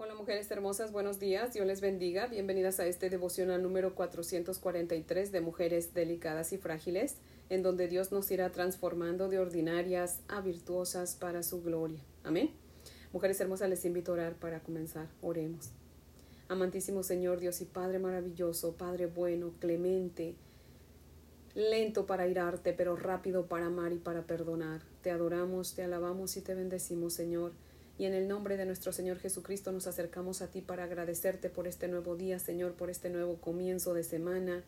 Hola mujeres hermosas, buenos días, Dios les bendiga. Bienvenidas a este devocional número 443 de Mujeres Delicadas y Frágiles, en donde Dios nos irá transformando de ordinarias a virtuosas para su gloria. Amén. Mujeres hermosas, les invito a orar para comenzar. Oremos. Amantísimo Señor, Dios y Padre maravilloso, Padre bueno, clemente, lento para irarte, pero rápido para amar y para perdonar. Te adoramos, te alabamos y te bendecimos, Señor. Y en el nombre de nuestro Señor Jesucristo nos acercamos a ti para agradecerte por este nuevo día, Señor, por este nuevo comienzo de semana.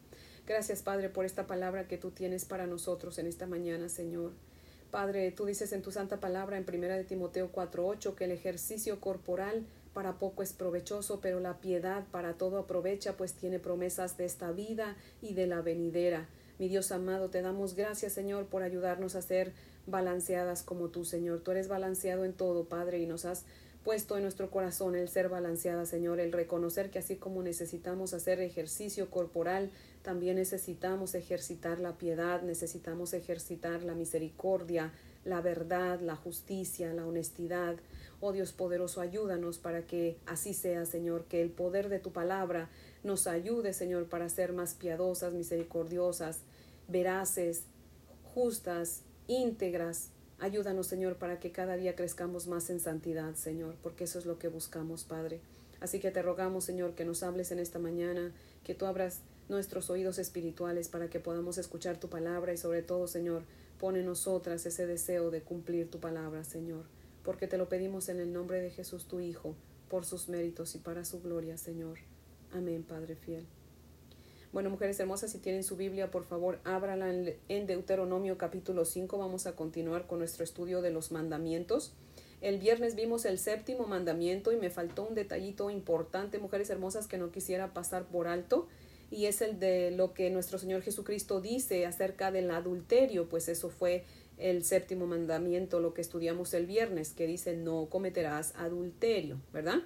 Gracias, Padre, por esta palabra que tú tienes para nosotros en esta mañana, Señor. Padre, tú dices en tu santa palabra en primera de Timoteo 4:8 que el ejercicio corporal para poco es provechoso, pero la piedad para todo aprovecha, pues tiene promesas de esta vida y de la venidera. Mi Dios amado, te damos gracias, Señor, por ayudarnos a ser balanceadas como tú, Señor. Tú eres balanceado en todo, Padre, y nos has puesto en nuestro corazón el ser balanceada, Señor, el reconocer que así como necesitamos hacer ejercicio corporal, también necesitamos ejercitar la piedad, necesitamos ejercitar la misericordia, la verdad, la justicia, la honestidad. Oh Dios poderoso, ayúdanos para que así sea, Señor, que el poder de tu palabra nos ayude, Señor, para ser más piadosas, misericordiosas, veraces, justas, íntegras. Ayúdanos, Señor, para que cada día crezcamos más en santidad, Señor, porque eso es lo que buscamos, Padre. Así que te rogamos, Señor, que nos hables en esta mañana, que tú abras nuestros oídos espirituales para que podamos escuchar tu palabra y sobre todo, Señor, pone en nosotras ese deseo de cumplir tu palabra, Señor, porque te lo pedimos en el nombre de Jesús, tu Hijo, por sus méritos y para su gloria, Señor. Amén, Padre fiel. Bueno, mujeres hermosas, si tienen su Biblia, por favor, ábrala en Deuteronomio capítulo 5. Vamos a continuar con nuestro estudio de los mandamientos. El viernes vimos el séptimo mandamiento y me faltó un detallito importante, mujeres hermosas, que no quisiera pasar por alto, y es el de lo que nuestro Señor Jesucristo dice acerca del adulterio, pues eso fue el séptimo mandamiento, lo que estudiamos el viernes, que dice no cometerás adulterio, ¿verdad?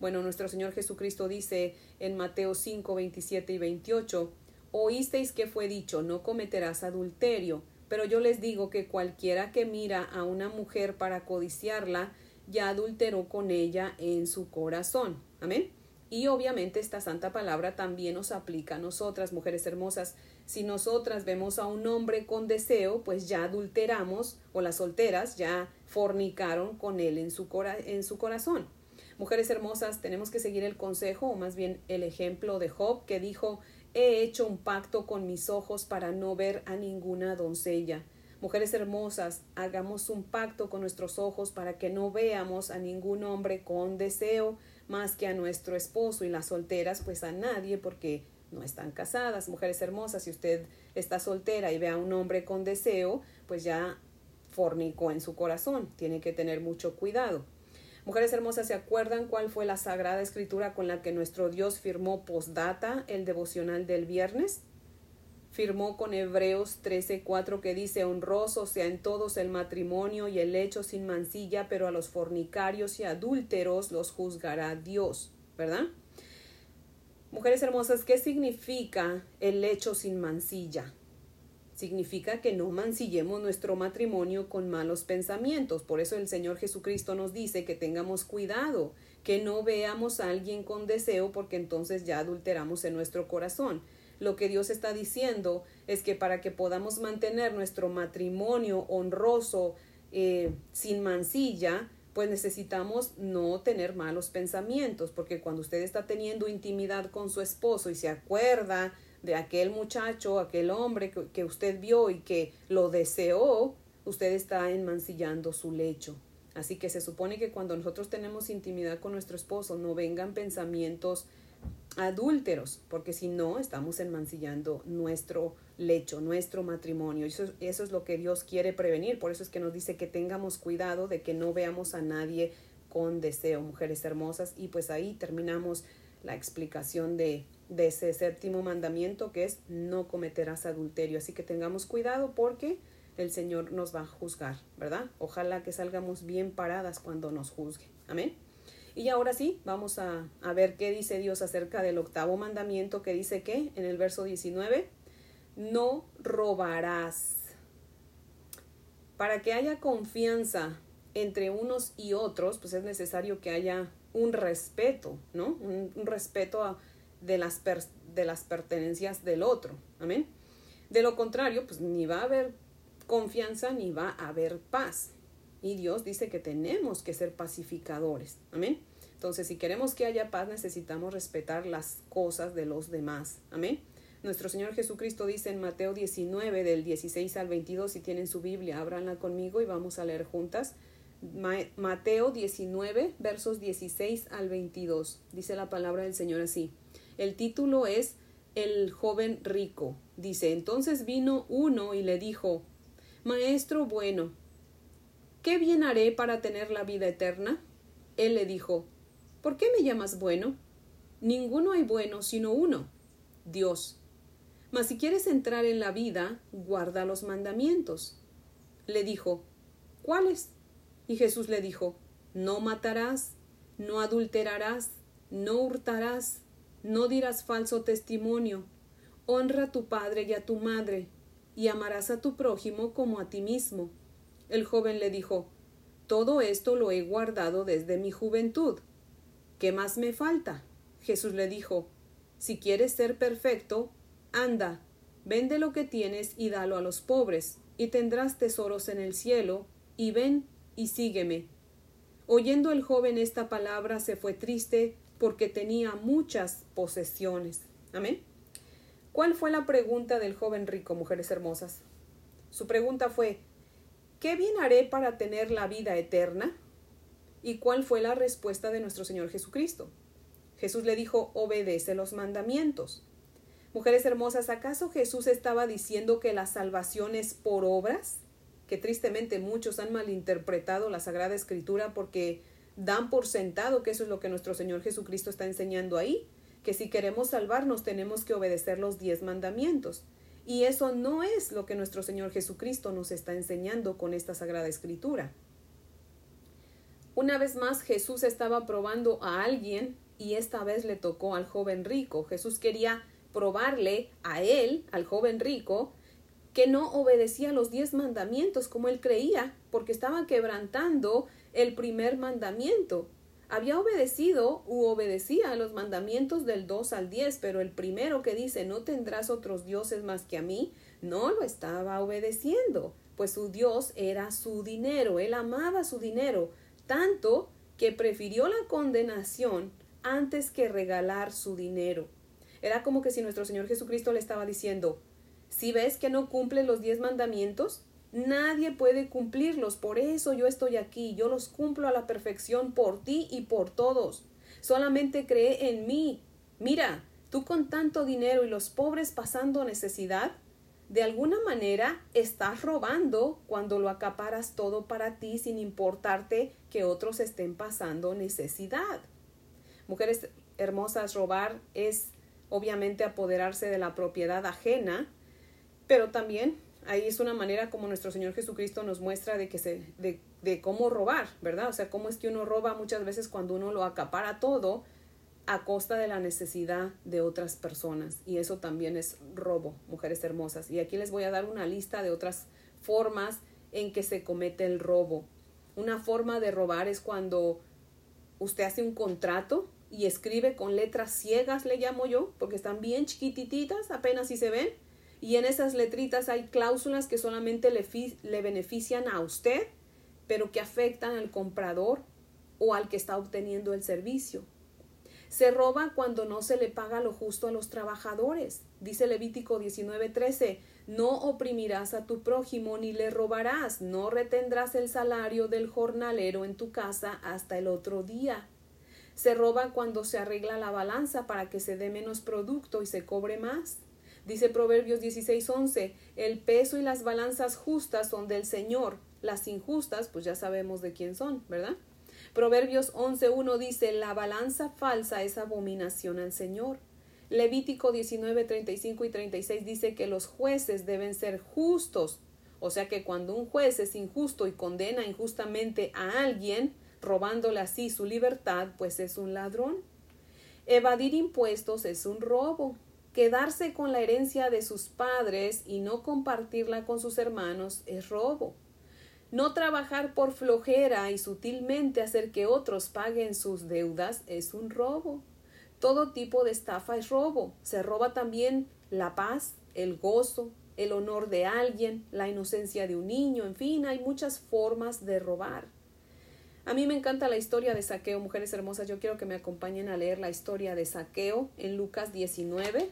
Bueno, nuestro Señor Jesucristo dice en Mateo 5, 27 y 28, Oísteis que fue dicho, no cometerás adulterio, pero yo les digo que cualquiera que mira a una mujer para codiciarla, ya adulteró con ella en su corazón. Amén. Y obviamente esta santa palabra también nos aplica a nosotras, mujeres hermosas. Si nosotras vemos a un hombre con deseo, pues ya adulteramos, o las solteras ya fornicaron con él en su, en su corazón. Mujeres hermosas, tenemos que seguir el consejo, o más bien el ejemplo de Job, que dijo, he hecho un pacto con mis ojos para no ver a ninguna doncella. Mujeres hermosas, hagamos un pacto con nuestros ojos para que no veamos a ningún hombre con deseo más que a nuestro esposo y las solteras, pues a nadie porque no están casadas. Mujeres hermosas, si usted está soltera y ve a un hombre con deseo, pues ya fornicó en su corazón. Tiene que tener mucho cuidado. Mujeres hermosas, ¿se acuerdan cuál fue la sagrada escritura con la que nuestro Dios firmó postdata el devocional del viernes? Firmó con Hebreos 13:4 que dice honroso sea en todos el matrimonio y el hecho sin mancilla, pero a los fornicarios y adúlteros los juzgará Dios, ¿verdad? Mujeres hermosas, ¿qué significa el hecho sin mancilla? Significa que no mancillemos nuestro matrimonio con malos pensamientos. Por eso el Señor Jesucristo nos dice que tengamos cuidado, que no veamos a alguien con deseo porque entonces ya adulteramos en nuestro corazón. Lo que Dios está diciendo es que para que podamos mantener nuestro matrimonio honroso, eh, sin mancilla, pues necesitamos no tener malos pensamientos, porque cuando usted está teniendo intimidad con su esposo y se acuerda de aquel muchacho, aquel hombre que, usted vio y que lo deseó, usted está enmancillando su lecho. Así que se supone que cuando nosotros tenemos intimidad con nuestro esposo no vengan pensamientos adúlteros, porque si no estamos enmancillando nuestro lecho, nuestro matrimonio. Eso, eso es lo que Dios quiere prevenir. Por eso es que nos dice que tengamos cuidado de que no veamos a nadie con deseo, mujeres hermosas. Y pues ahí terminamos la explicación de, de ese séptimo mandamiento que es no cometerás adulterio. Así que tengamos cuidado porque el Señor nos va a juzgar, ¿verdad? Ojalá que salgamos bien paradas cuando nos juzgue. Amén. Y ahora sí, vamos a, a ver qué dice Dios acerca del octavo mandamiento que dice que en el verso 19, no robarás. Para que haya confianza entre unos y otros, pues es necesario que haya un respeto, ¿no? Un, respeto de, las de las pertenencias del otro. Amén. De lo contrario, pues ni va a haber confianza ni va a haber paz. Y Dios dice que tenemos que ser pacificadores. Amén. Entonces, si queremos que haya paz, necesitamos respetar las cosas de los demás. Amén. Nuestro Señor Jesucristo dice en Mateo 19, del 16 al 22, si tienen su Biblia, ábranla conmigo y vamos a leer juntas. Mateo 19, versos 16 al 22. Dice la palabra del Señor así. El título es El joven rico. Dice, entonces vino uno y le dijo, Maestro bueno, ¿qué bien haré para tener la vida eterna? Él le dijo, ¿por qué me llamas bueno? Ninguno hay bueno sino uno, Dios. Mas si quieres entrar en la vida, guarda los mandamientos. Le dijo, ¿cuáles? Y Jesús le dijo, no matarás, no adulterarás, no hurtarás, no dirás falso testimonio, honra a tu padre y a tu madre, y amarás a tu prójimo como a ti mismo. El joven le dijo, todo esto lo he guardado desde mi juventud. ¿Qué más me falta? Jesús le dijo, si quieres ser perfecto, anda, vende lo que tienes y dalo a los pobres, y tendrás tesoros en el cielo, y ven y sígueme. Oyendo el joven esta palabra se fue triste porque tenía muchas posesiones. Amén. ¿Cuál fue la pregunta del joven rico, mujeres hermosas? Su pregunta fue, ¿qué bien haré para tener la vida eterna? ¿Y cuál fue la respuesta de nuestro Señor Jesucristo? Jesús le dijo, obedece los mandamientos. Mujeres hermosas, ¿acaso Jesús estaba diciendo que la salvación es por obras? que tristemente muchos han malinterpretado la Sagrada Escritura porque dan por sentado que eso es lo que nuestro Señor Jesucristo está enseñando ahí, que si queremos salvarnos tenemos que obedecer los diez mandamientos. Y eso no es lo que nuestro Señor Jesucristo nos está enseñando con esta Sagrada Escritura. Una vez más Jesús estaba probando a alguien y esta vez le tocó al joven rico. Jesús quería probarle a él, al joven rico, que no obedecía los diez mandamientos como él creía, porque estaba quebrantando el primer mandamiento. Había obedecido u obedecía a los mandamientos del 2 al 10, pero el primero que dice no tendrás otros dioses más que a mí, no lo estaba obedeciendo, pues su Dios era su dinero, él amaba su dinero, tanto que prefirió la condenación antes que regalar su dinero. Era como que si nuestro Señor Jesucristo le estaba diciendo, si ves que no cumple los diez mandamientos, nadie puede cumplirlos. Por eso yo estoy aquí. Yo los cumplo a la perfección por ti y por todos. Solamente cree en mí. Mira, tú con tanto dinero y los pobres pasando necesidad, de alguna manera estás robando cuando lo acaparas todo para ti sin importarte que otros estén pasando necesidad. Mujeres hermosas, robar es obviamente apoderarse de la propiedad ajena pero también ahí es una manera como nuestro Señor Jesucristo nos muestra de que se, de, de cómo robar, ¿verdad? O sea, cómo es que uno roba muchas veces cuando uno lo acapara todo a costa de la necesidad de otras personas. Y eso también es robo, mujeres hermosas. Y aquí les voy a dar una lista de otras formas en que se comete el robo. Una forma de robar es cuando usted hace un contrato y escribe con letras ciegas, le llamo yo, porque están bien chiquititas, apenas si se ven y en esas letritas hay cláusulas que solamente le, benefician a usted, pero que afectan al comprador o al que está obteniendo el servicio. Se roba cuando no se le paga lo justo a los trabajadores. Dice Levítico 19:13, no oprimirás a tu prójimo ni le robarás, no retendrás el salario del jornalero en tu casa hasta el otro día. Se roba cuando se arregla la balanza para que se dé menos producto y se cobre más. Dice Proverbios 16:11, el peso y las balanzas justas son del Señor, las injustas pues ya sabemos de quién son, ¿verdad? Proverbios 11:1 dice, la balanza falsa es abominación al Señor. Levítico 19, 35 y 36 dice que los jueces deben ser justos. O sea que cuando un juez es injusto y condena injustamente a alguien, robándole así su libertad, pues es un ladrón. Evadir impuestos es un robo. Quedarse con la herencia de sus padres y no compartirla con sus hermanos es robo. No trabajar por flojera y sutilmente hacer que otros paguen sus deudas es un robo. Todo tipo de estafa es robo. Se roba también la paz, el gozo, el honor de alguien, la inocencia de un niño, en fin, hay muchas formas de robar. A mí me encanta la historia de Saqueo, mujeres hermosas. Yo quiero que me acompañen a leer la historia de Saqueo en Lucas 19.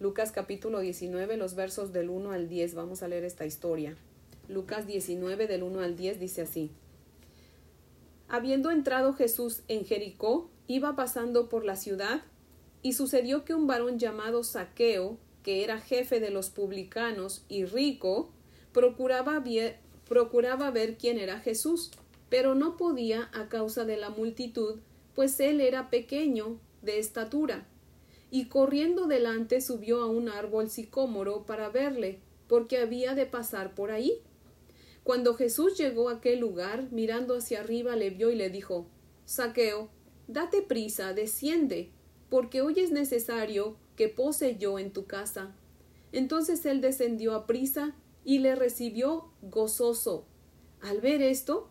Lucas capítulo 19, los versos del 1 al 10. Vamos a leer esta historia. Lucas 19 del 1 al 10 dice así. Habiendo entrado Jesús en Jericó, iba pasando por la ciudad, y sucedió que un varón llamado Saqueo, que era jefe de los publicanos y rico, procuraba, procuraba ver quién era Jesús, pero no podía a causa de la multitud, pues él era pequeño de estatura. Y corriendo delante subió a un árbol sicómoro para verle, porque había de pasar por ahí. Cuando Jesús llegó a aquel lugar, mirando hacia arriba, le vio y le dijo Saqueo, date prisa, desciende, porque hoy es necesario que pose yo en tu casa. Entonces él descendió a prisa y le recibió gozoso. Al ver esto,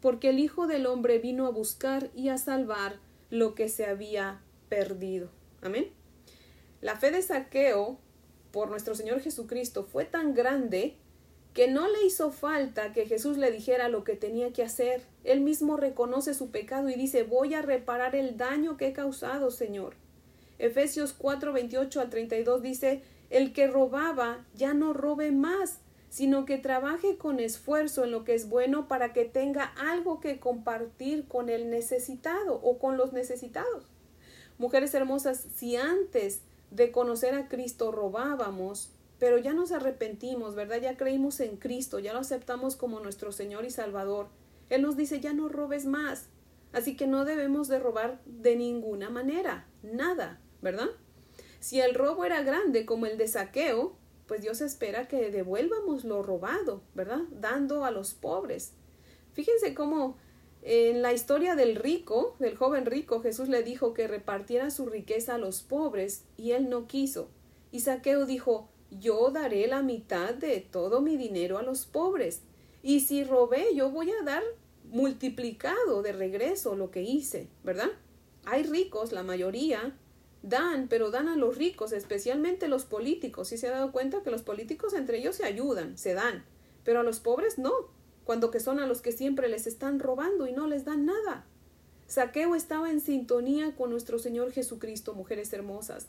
porque el Hijo del Hombre vino a buscar y a salvar lo que se había perdido. Amén. La fe de Saqueo por nuestro Señor Jesucristo fue tan grande que no le hizo falta que Jesús le dijera lo que tenía que hacer. Él mismo reconoce su pecado y dice, voy a reparar el daño que he causado, Señor. Efesios 4, 28 al 32 dice, el que robaba ya no robe más, sino que trabaje con esfuerzo en lo que es bueno para que tenga algo que compartir con el necesitado o con los necesitados. Mujeres hermosas, si antes de conocer a Cristo robábamos, pero ya nos arrepentimos, ¿verdad? Ya creímos en Cristo, ya lo aceptamos como nuestro Señor y Salvador. Él nos dice, ya no robes más. Así que no debemos de robar de ninguna manera, nada, ¿verdad? Si el robo era grande como el de saqueo, pues Dios espera que devuélvamos lo robado, ¿verdad? Dando a los pobres. Fíjense cómo en la historia del rico, del joven rico, Jesús le dijo que repartiera su riqueza a los pobres y él no quiso. Y Saqueo dijo, yo daré la mitad de todo mi dinero a los pobres. Y si robé, yo voy a dar multiplicado de regreso lo que hice, ¿verdad? Hay ricos, la mayoría, dan, pero dan a los ricos, especialmente los políticos. ¿Sí se ha dado cuenta que los políticos entre ellos se ayudan, se dan, pero a los pobres no, cuando que son a los que siempre les están robando y no les dan nada. Saqueo estaba en sintonía con nuestro Señor Jesucristo, mujeres hermosas.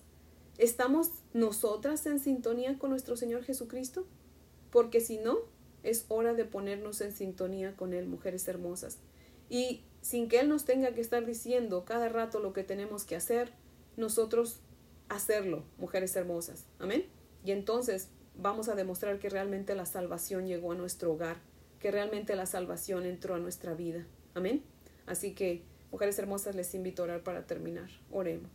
¿Estamos nosotras en sintonía con nuestro Señor Jesucristo? Porque si no, es hora de ponernos en sintonía con Él, mujeres hermosas. Y sin que Él nos tenga que estar diciendo cada rato lo que tenemos que hacer, nosotros hacerlo, mujeres hermosas. Amén. Y entonces vamos a demostrar que realmente la salvación llegó a nuestro hogar, que realmente la salvación entró a nuestra vida. Amén. Así que, mujeres hermosas, les invito a orar para terminar. Oremos.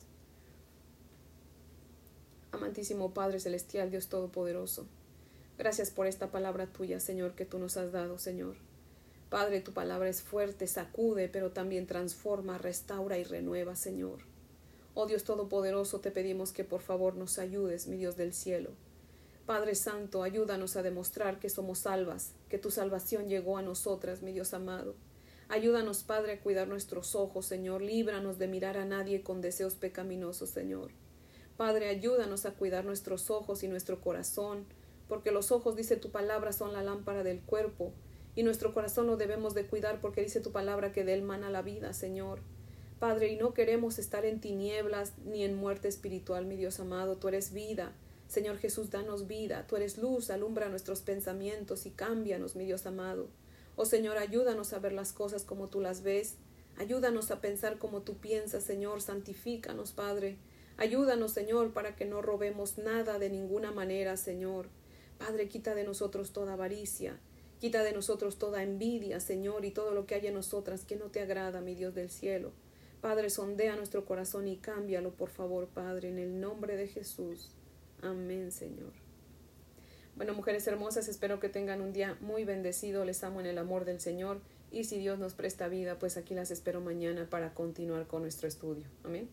Amantísimo Padre Celestial, Dios Todopoderoso, gracias por esta palabra tuya, Señor, que tú nos has dado, Señor. Padre, tu palabra es fuerte, sacude, pero también transforma, restaura y renueva, Señor. Oh Dios Todopoderoso, te pedimos que por favor nos ayudes, mi Dios del cielo. Padre Santo, ayúdanos a demostrar que somos salvas, que tu salvación llegó a nosotras, mi Dios amado. Ayúdanos, Padre, a cuidar nuestros ojos, Señor. Líbranos de mirar a nadie con deseos pecaminosos, Señor. Padre, ayúdanos a cuidar nuestros ojos y nuestro corazón, porque los ojos, dice tu palabra, son la lámpara del cuerpo, y nuestro corazón lo debemos de cuidar porque dice tu palabra que de él mana la vida, Señor. Padre, y no queremos estar en tinieblas ni en muerte espiritual, mi Dios amado, tú eres vida. Señor Jesús, danos vida, tú eres luz, alumbra nuestros pensamientos y cámbianos, mi Dios amado. Oh Señor, ayúdanos a ver las cosas como tú las ves. Ayúdanos a pensar como tú piensas, Señor, santifícanos, Padre. Ayúdanos, Señor, para que no robemos nada de ninguna manera, Señor. Padre, quita de nosotros toda avaricia, Quita de nosotros toda envidia, Señor, y todo lo que hay en nosotras que no te agrada, mi Dios del cielo. Padre, sondea nuestro corazón y cámbialo, por favor, Padre, en el nombre de Jesús. Amén, Señor. Bueno, mujeres hermosas, espero que tengan un día muy bendecido. Les amo en el amor del Señor. Y si Dios nos presta vida, pues aquí las espero mañana para continuar con nuestro estudio. Amén.